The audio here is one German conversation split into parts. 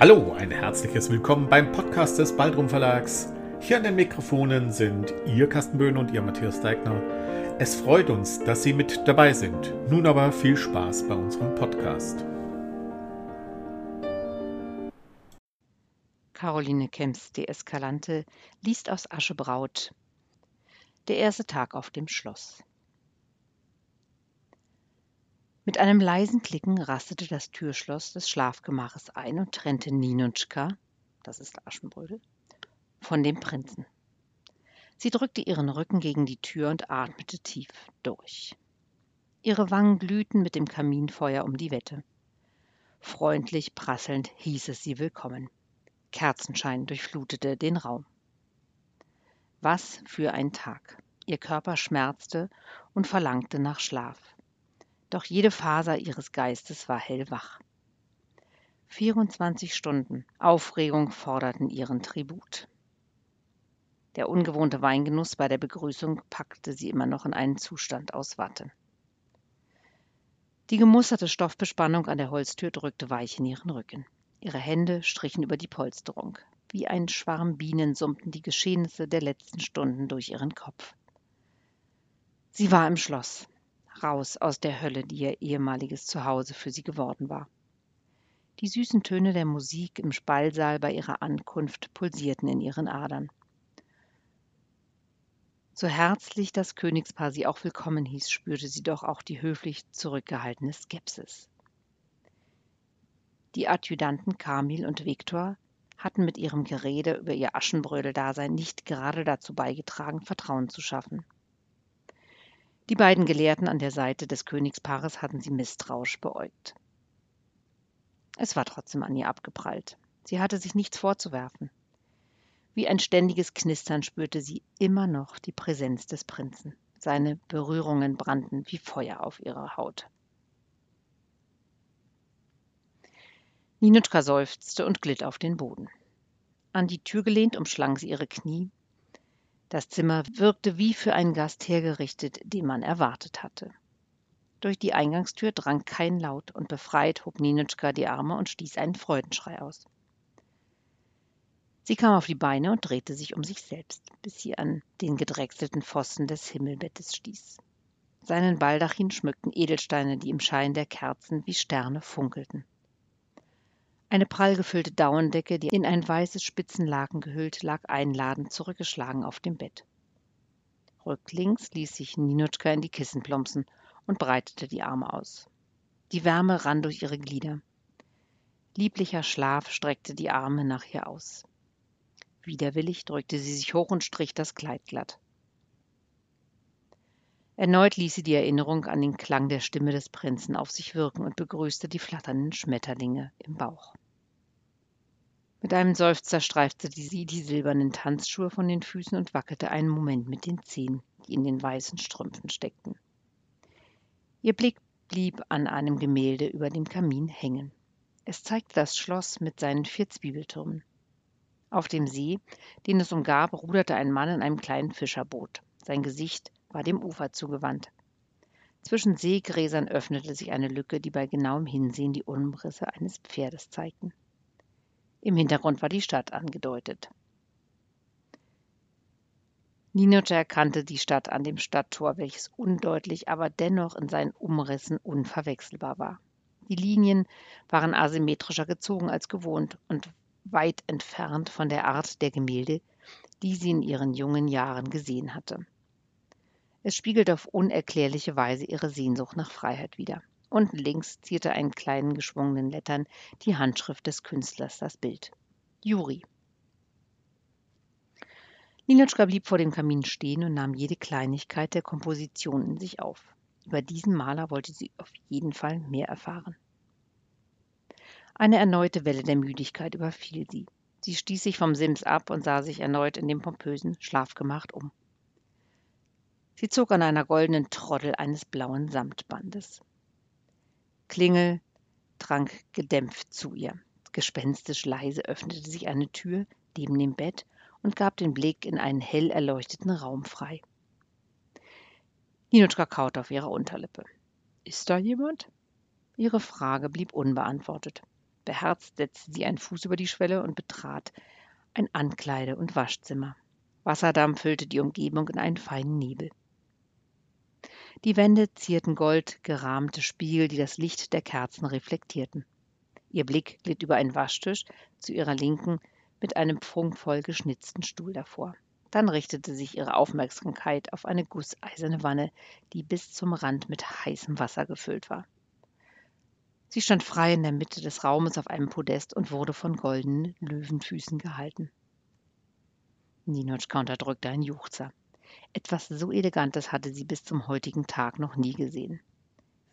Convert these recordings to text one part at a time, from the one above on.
Hallo, ein herzliches Willkommen beim Podcast des Baldrum Verlags. Hier an den Mikrofonen sind Ihr Carsten Böhn und Ihr Matthias Deigner. Es freut uns, dass Sie mit dabei sind. Nun aber viel Spaß bei unserem Podcast. Caroline Kemps, die Eskalante, liest aus Aschebraut. Der erste Tag auf dem Schloss. Mit einem leisen Klicken rastete das Türschloss des Schlafgemaches ein und trennte Ninotschka, das ist Aschenbrödel, von dem Prinzen. Sie drückte ihren Rücken gegen die Tür und atmete tief durch. Ihre Wangen glühten mit dem Kaminfeuer um die Wette. Freundlich prasselnd hieß es sie willkommen. Kerzenschein durchflutete den Raum. Was für ein Tag. Ihr Körper schmerzte und verlangte nach Schlaf doch jede Faser ihres Geistes war hellwach. 24 Stunden Aufregung forderten ihren Tribut. Der ungewohnte Weingenuss bei der Begrüßung packte sie immer noch in einen Zustand aus Watte. Die gemusterte Stoffbespannung an der Holztür drückte weich in ihren Rücken. Ihre Hände strichen über die Polsterung. Wie ein Schwarm Bienen summten die Geschehnisse der letzten Stunden durch ihren Kopf. Sie war im Schloss, raus aus der Hölle, die ihr ehemaliges Zuhause für sie geworden war. Die süßen Töne der Musik im Spallsaal bei ihrer Ankunft pulsierten in ihren Adern. So herzlich das Königspaar sie auch willkommen hieß, spürte sie doch auch die höflich zurückgehaltene Skepsis. Die Adjutanten Kamil und Viktor hatten mit ihrem Gerede über ihr Aschenbrödel-Dasein nicht gerade dazu beigetragen, Vertrauen zu schaffen. Die beiden Gelehrten an der Seite des Königspaares hatten sie misstrauisch beäugt. Es war trotzdem an ihr abgeprallt. Sie hatte sich nichts vorzuwerfen. Wie ein ständiges Knistern spürte sie immer noch die Präsenz des Prinzen. Seine Berührungen brannten wie Feuer auf ihrer Haut. Ninutschka seufzte und glitt auf den Boden. An die Tür gelehnt umschlang sie ihre Knie das Zimmer wirkte wie für einen Gast hergerichtet, den man erwartet hatte. Durch die Eingangstür drang kein Laut und befreit hob Ninotschka die Arme und stieß einen Freudenschrei aus. Sie kam auf die Beine und drehte sich um sich selbst, bis sie an den gedrechselten Pfosten des Himmelbettes stieß. Seinen Baldachin schmückten Edelsteine, die im Schein der Kerzen wie Sterne funkelten. Eine prall gefüllte Daunendecke, die in ein weißes Spitzenlaken gehüllt, lag einladend zurückgeschlagen auf dem Bett. Rücklings ließ sich Ninotschka in die Kissen plumpsen und breitete die Arme aus. Die Wärme rann durch ihre Glieder. Lieblicher Schlaf streckte die Arme nach ihr aus. Widerwillig drückte sie sich hoch und strich das Kleid glatt. Erneut ließ sie die Erinnerung an den Klang der Stimme des Prinzen auf sich wirken und begrüßte die flatternden Schmetterlinge im Bauch. Mit einem Seufzer streifte sie die silbernen Tanzschuhe von den Füßen und wackelte einen Moment mit den Zehen, die in den weißen Strümpfen steckten. Ihr Blick blieb an einem Gemälde über dem Kamin hängen. Es zeigte das Schloss mit seinen vier Zwiebeltürmen. Auf dem See, den es umgab, ruderte ein Mann in einem kleinen Fischerboot. Sein Gesicht war dem Ufer zugewandt. Zwischen Seegräsern öffnete sich eine Lücke, die bei genauem Hinsehen die Umrisse eines Pferdes zeigten. Im Hintergrund war die Stadt angedeutet. Ninocha erkannte die Stadt an dem Stadttor, welches undeutlich, aber dennoch in seinen Umrissen unverwechselbar war. Die Linien waren asymmetrischer gezogen als gewohnt und weit entfernt von der Art der Gemälde, die sie in ihren jungen Jahren gesehen hatte. Es spiegelt auf unerklärliche Weise ihre Sehnsucht nach Freiheit wider. Unten links zierte einen kleinen geschwungenen Lettern die Handschrift des Künstlers das Bild. Juri. Ninotschka blieb vor dem Kamin stehen und nahm jede Kleinigkeit der Komposition in sich auf. Über diesen Maler wollte sie auf jeden Fall mehr erfahren. Eine erneute Welle der Müdigkeit überfiel sie. Sie stieß sich vom Sims ab und sah sich erneut in dem pompösen Schlafgemach um. Sie zog an einer goldenen Troddel eines blauen Samtbandes. Klingel drang gedämpft zu ihr. Gespenstisch leise öffnete sich eine Tür neben dem Bett und gab den Blick in einen hell erleuchteten Raum frei. Ninotschka kaute auf ihrer Unterlippe. Ist da jemand? Ihre Frage blieb unbeantwortet. Beherzt setzte sie einen Fuß über die Schwelle und betrat ein Ankleide- und Waschzimmer. Wasserdampf füllte die Umgebung in einen feinen Nebel. Die Wände zierten gold gerahmte Spiegel, die das Licht der Kerzen reflektierten. Ihr Blick glitt über einen Waschtisch zu ihrer Linken mit einem prunkvoll geschnitzten Stuhl davor. Dann richtete sich ihre Aufmerksamkeit auf eine gusseiserne Wanne, die bis zum Rand mit heißem Wasser gefüllt war. Sie stand frei in der Mitte des Raumes auf einem Podest und wurde von goldenen Löwenfüßen gehalten. Ninotschka unterdrückte ein Juchzer. Etwas so Elegantes hatte sie bis zum heutigen Tag noch nie gesehen.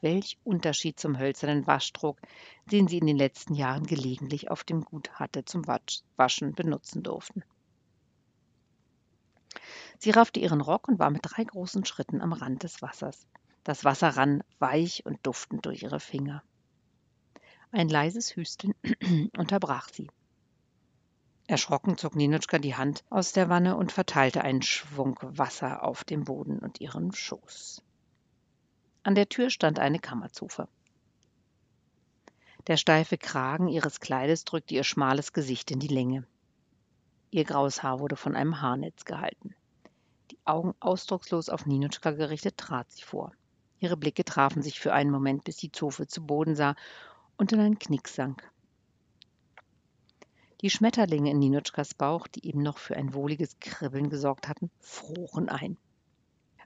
Welch Unterschied zum hölzernen Waschdruck, den sie in den letzten Jahren gelegentlich auf dem Gut hatte zum Waschen benutzen durften. Sie raffte ihren Rock und war mit drei großen Schritten am Rand des Wassers. Das Wasser rann weich und duftend durch ihre Finger. Ein leises Hüsteln unterbrach sie. Erschrocken zog Ninotschka die Hand aus der Wanne und verteilte einen Schwung Wasser auf dem Boden und ihren Schoß. An der Tür stand eine Kammerzofe. Der steife Kragen ihres Kleides drückte ihr schmales Gesicht in die Länge. Ihr graues Haar wurde von einem Haarnetz gehalten. Die Augen ausdruckslos auf Ninotschka gerichtet trat sie vor. Ihre Blicke trafen sich für einen Moment, bis die Zofe zu Boden sah und in einen Knick sank. Die Schmetterlinge in Ninotschkas Bauch, die eben noch für ein wohliges Kribbeln gesorgt hatten, froren ein.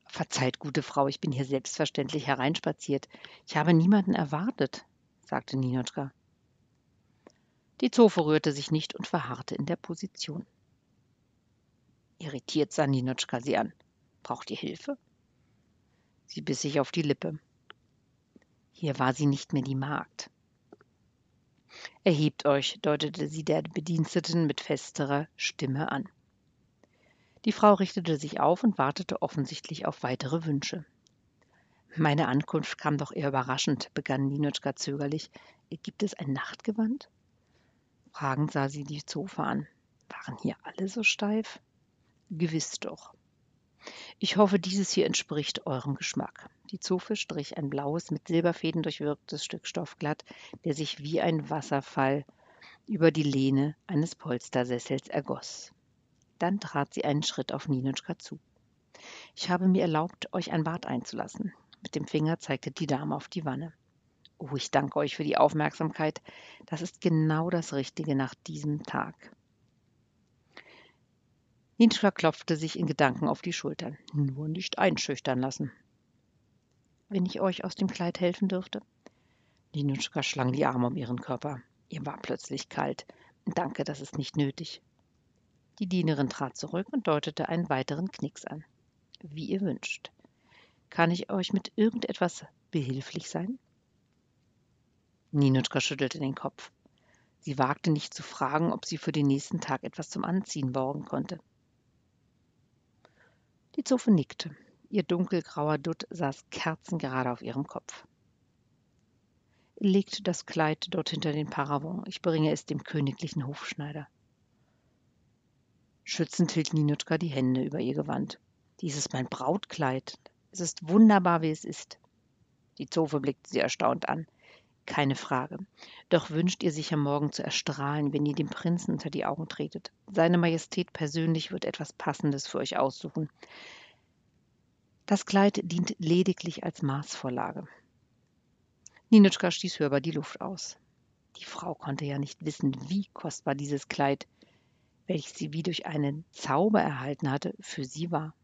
Verzeiht, gute Frau, ich bin hier selbstverständlich hereinspaziert. Ich habe niemanden erwartet, sagte Ninotschka. Die Zofe rührte sich nicht und verharrte in der Position. Irritiert sah Ninotschka sie an. Braucht ihr Hilfe? Sie biss sich auf die Lippe. Hier war sie nicht mehr die Magd. Erhebt euch, deutete sie der Bediensteten mit festerer Stimme an. Die Frau richtete sich auf und wartete offensichtlich auf weitere Wünsche. Meine Ankunft kam doch eher überraschend, begann Ninotschka zögerlich. Gibt es ein Nachtgewand? Fragend sah sie die Zofe an. Waren hier alle so steif? Gewiss doch. Ich hoffe, dieses hier entspricht eurem Geschmack. Die Zofe strich ein blaues, mit Silberfäden durchwirktes Stück Stoff glatt, der sich wie ein Wasserfall über die Lehne eines Polstersessels ergoss. Dann trat sie einen Schritt auf Ninotschka zu. Ich habe mir erlaubt, euch ein Bad einzulassen. Mit dem Finger zeigte die Dame auf die Wanne. Oh, ich danke euch für die Aufmerksamkeit. Das ist genau das Richtige nach diesem Tag. Ninschka klopfte sich in Gedanken auf die Schultern. Nur nicht einschüchtern lassen. Wenn ich euch aus dem Kleid helfen dürfte? Ninutschka schlang die Arme um ihren Körper. Ihr war plötzlich kalt. Danke, das ist nicht nötig. Die Dienerin trat zurück und deutete einen weiteren Knicks an. Wie ihr wünscht. Kann ich euch mit irgendetwas behilflich sein? Ninutschka schüttelte den Kopf. Sie wagte nicht zu fragen, ob sie für den nächsten Tag etwas zum Anziehen borgen konnte. Die Zofe nickte. Ihr dunkelgrauer Dutt saß kerzengerade auf ihrem Kopf. Legt das Kleid dort hinter den Paravent. Ich bringe es dem königlichen Hofschneider. Schützend hielt Ninutschka die Hände über ihr Gewand. Dies ist mein Brautkleid. Es ist wunderbar, wie es ist. Die Zofe blickte sie erstaunt an. Keine Frage. Doch wünscht ihr sicher morgen zu erstrahlen, wenn ihr dem Prinzen unter die Augen tretet. Seine Majestät persönlich wird etwas Passendes für euch aussuchen. Das Kleid dient lediglich als Maßvorlage. Ninitschka stieß hörbar die Luft aus. Die Frau konnte ja nicht wissen, wie kostbar dieses Kleid, welches sie wie durch einen Zauber erhalten hatte, für sie war.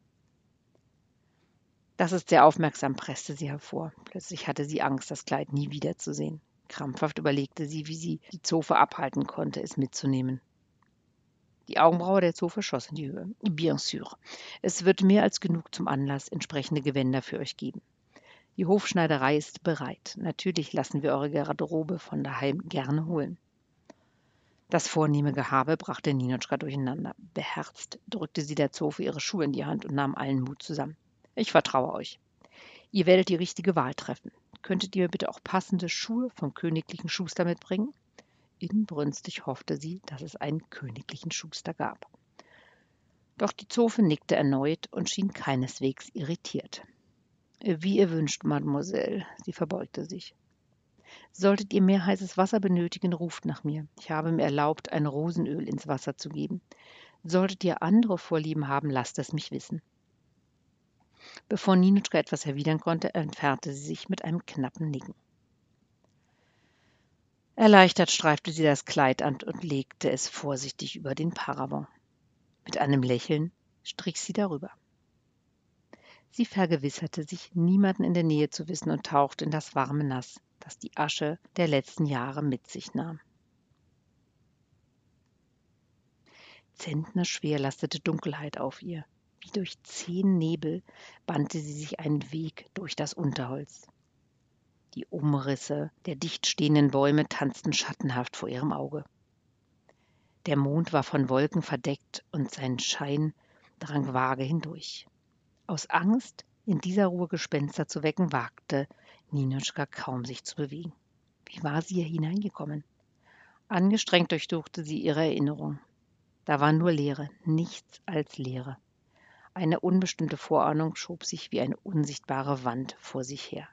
Das ist sehr aufmerksam, presste sie hervor. Plötzlich hatte sie Angst, das Kleid nie wiederzusehen. Krampfhaft überlegte sie, wie sie die Zofe abhalten konnte, es mitzunehmen. Die Augenbraue der Zofe schoss in die Höhe. Bien sûr. Es wird mehr als genug zum Anlass entsprechende Gewänder für euch geben. Die Hofschneiderei ist bereit. Natürlich lassen wir eure Garderobe von daheim gerne holen. Das vornehme Gehabe brachte Ninotschka durcheinander. Beherzt drückte sie der Zofe ihre Schuhe in die Hand und nahm allen Mut zusammen. Ich vertraue euch. Ihr werdet die richtige Wahl treffen. Könntet ihr mir bitte auch passende Schuhe vom königlichen Schuster mitbringen? Inbrünstig hoffte sie, dass es einen königlichen Schuster gab. Doch die Zofe nickte erneut und schien keineswegs irritiert. Wie ihr wünscht, Mademoiselle. Sie verbeugte sich. Solltet ihr mehr heißes Wasser benötigen, ruft nach mir. Ich habe mir erlaubt, ein Rosenöl ins Wasser zu geben. Solltet ihr andere Vorlieben haben, lasst es mich wissen. Bevor Ninutschka etwas erwidern konnte, entfernte sie sich mit einem knappen Nicken. Erleichtert streifte sie das Kleid an und legte es vorsichtig über den Paravent. Mit einem Lächeln strich sie darüber. Sie vergewisserte sich, niemanden in der Nähe zu wissen und tauchte in das warme Nass, das die Asche der letzten Jahre mit sich nahm. Zentnerschwer lastete Dunkelheit auf ihr. Wie durch zehn Nebel bannte sie sich einen Weg durch das Unterholz. Die Umrisse der dicht stehenden Bäume tanzten schattenhaft vor ihrem Auge. Der Mond war von Wolken verdeckt und sein Schein drang vage hindurch. Aus Angst, in dieser Ruhe Gespenster zu wecken, wagte Ninotschka kaum sich zu bewegen. Wie war sie hier hineingekommen? Angestrengt durchsuchte sie ihre Erinnerung. Da war nur Leere, nichts als Leere. Eine unbestimmte Vorahnung schob sich wie eine unsichtbare Wand vor sich her.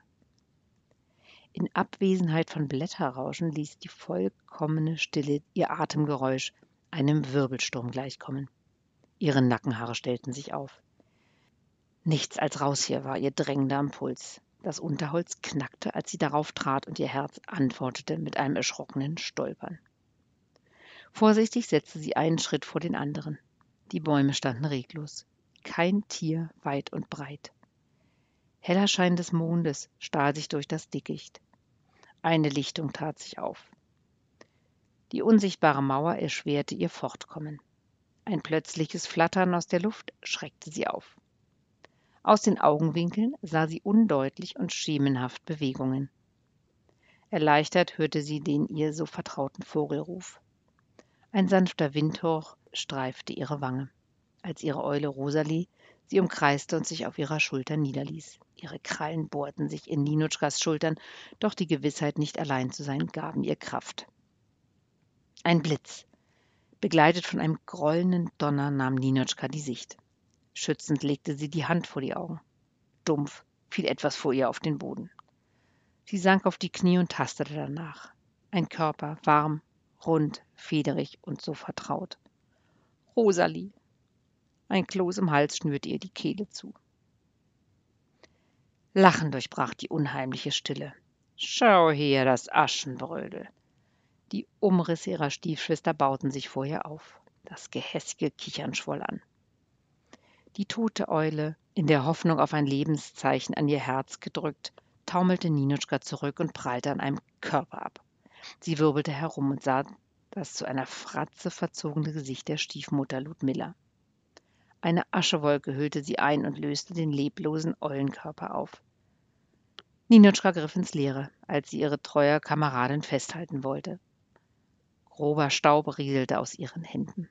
In Abwesenheit von Blätterrauschen ließ die vollkommene Stille ihr Atemgeräusch einem Wirbelsturm gleichkommen. Ihre Nackenhaare stellten sich auf. Nichts als raus hier war ihr drängender Impuls. Das Unterholz knackte, als sie darauf trat, und ihr Herz antwortete mit einem erschrockenen Stolpern. Vorsichtig setzte sie einen Schritt vor den anderen. Die Bäume standen reglos. Kein Tier weit und breit. Heller Schein des Mondes stahl sich durch das Dickicht. Eine Lichtung tat sich auf. Die unsichtbare Mauer erschwerte ihr Fortkommen. Ein plötzliches Flattern aus der Luft schreckte sie auf. Aus den Augenwinkeln sah sie undeutlich und schemenhaft Bewegungen. Erleichtert hörte sie den ihr so vertrauten Vogelruf. Ein sanfter Windhauch streifte ihre Wange, als ihre Eule Rosalie sie umkreiste und sich auf ihrer Schulter niederließ. Ihre Krallen bohrten sich in Ninutschkas Schultern, doch die Gewissheit, nicht allein zu sein, gaben ihr Kraft. Ein Blitz. Begleitet von einem grollenden Donner nahm Ninotschka die Sicht. Schützend legte sie die Hand vor die Augen. Dumpf fiel etwas vor ihr auf den Boden. Sie sank auf die Knie und tastete danach. Ein Körper, warm, rund, federig und so vertraut. Rosalie. Ein Kloß im Hals schnürte ihr die Kehle zu. Lachen durchbrach die unheimliche Stille. Schau her, das Aschenbrödel. Die Umrisse ihrer Stiefschwester bauten sich vor ihr auf. Das gehässige Kichern schwoll an. Die tote Eule, in der Hoffnung auf ein Lebenszeichen an ihr Herz gedrückt, taumelte Ninotschka zurück und prallte an einem Körper ab. Sie wirbelte herum und sah das zu einer Fratze verzogene Gesicht der Stiefmutter Ludmilla. Eine Aschewolke hüllte sie ein und löste den leblosen Eulenkörper auf. Ninotschka griff ins Leere, als sie ihre treue Kameradin festhalten wollte. Grober Staub rieselte aus ihren Händen.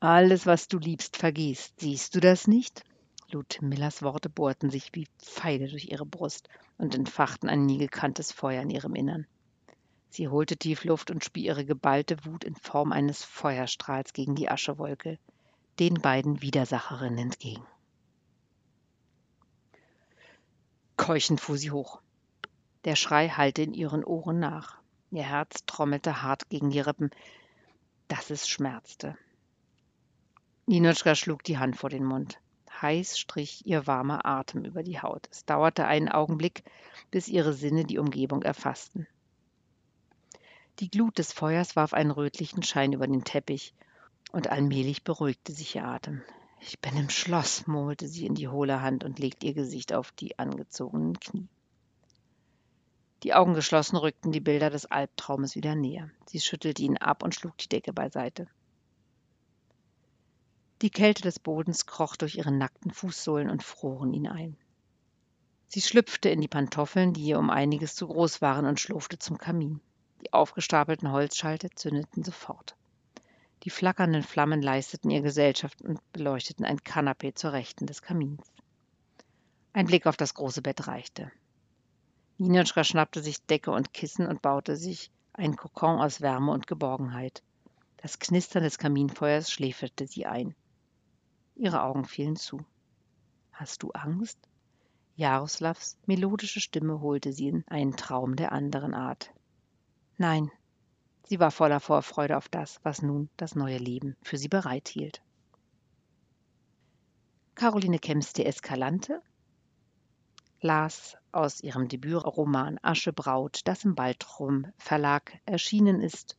Alles, was du liebst, vergehst. Siehst du das nicht? Ludmillas Worte bohrten sich wie Pfeile durch ihre Brust und entfachten ein nie gekanntes Feuer in ihrem Innern. Sie holte tief Luft und spie ihre geballte Wut in Form eines Feuerstrahls gegen die Aschewolke, den beiden Widersacherinnen entgegen. Keuchend fuhr sie hoch. Der Schrei hallte in ihren Ohren nach. Ihr Herz trommelte hart gegen die Rippen, dass es schmerzte. Ninotschka schlug die Hand vor den Mund. Heiß strich ihr warmer Atem über die Haut. Es dauerte einen Augenblick, bis ihre Sinne die Umgebung erfassten. Die Glut des Feuers warf einen rötlichen Schein über den Teppich, und allmählich beruhigte sich ihr Atem. Ich bin im Schloss, murmelte sie in die hohle Hand und legte ihr Gesicht auf die angezogenen Knie. Die Augen geschlossen rückten die Bilder des Albtraumes wieder näher. Sie schüttelte ihn ab und schlug die Decke beiseite. Die Kälte des Bodens kroch durch ihre nackten Fußsohlen und froren ihn ein. Sie schlüpfte in die Pantoffeln, die ihr um einiges zu groß waren, und schlurfte zum Kamin. Die aufgestapelten Holzschalte zündeten sofort. Die flackernden Flammen leisteten ihr Gesellschaft und beleuchteten ein Kanapee zur Rechten des Kamins. Ein Blick auf das große Bett reichte. Ninotschka schnappte sich Decke und Kissen und baute sich einen Kokon aus Wärme und Geborgenheit. Das Knistern des Kaminfeuers schläferte sie ein. Ihre Augen fielen zu. Hast du Angst? Jaroslavs melodische Stimme holte sie in einen Traum der anderen Art. Nein, sie war voller Vorfreude auf das, was nun das neue Leben für sie bereithielt. Caroline Kemps de Escalante las aus ihrem Debütroman Aschebraut, das im Baltrum Verlag erschienen ist.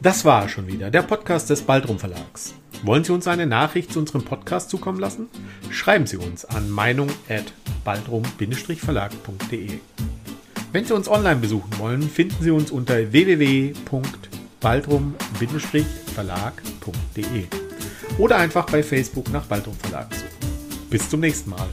Das war schon wieder der Podcast des Baldrum Verlags. Wollen Sie uns eine Nachricht zu unserem Podcast zukommen lassen? Schreiben Sie uns an meinung@baldrum-verlag.de. Wenn Sie uns online besuchen wollen, finden Sie uns unter www.baldrum-verlag.de oder einfach bei Facebook nach Baldrum Verlag suchen. Bis zum nächsten Mal.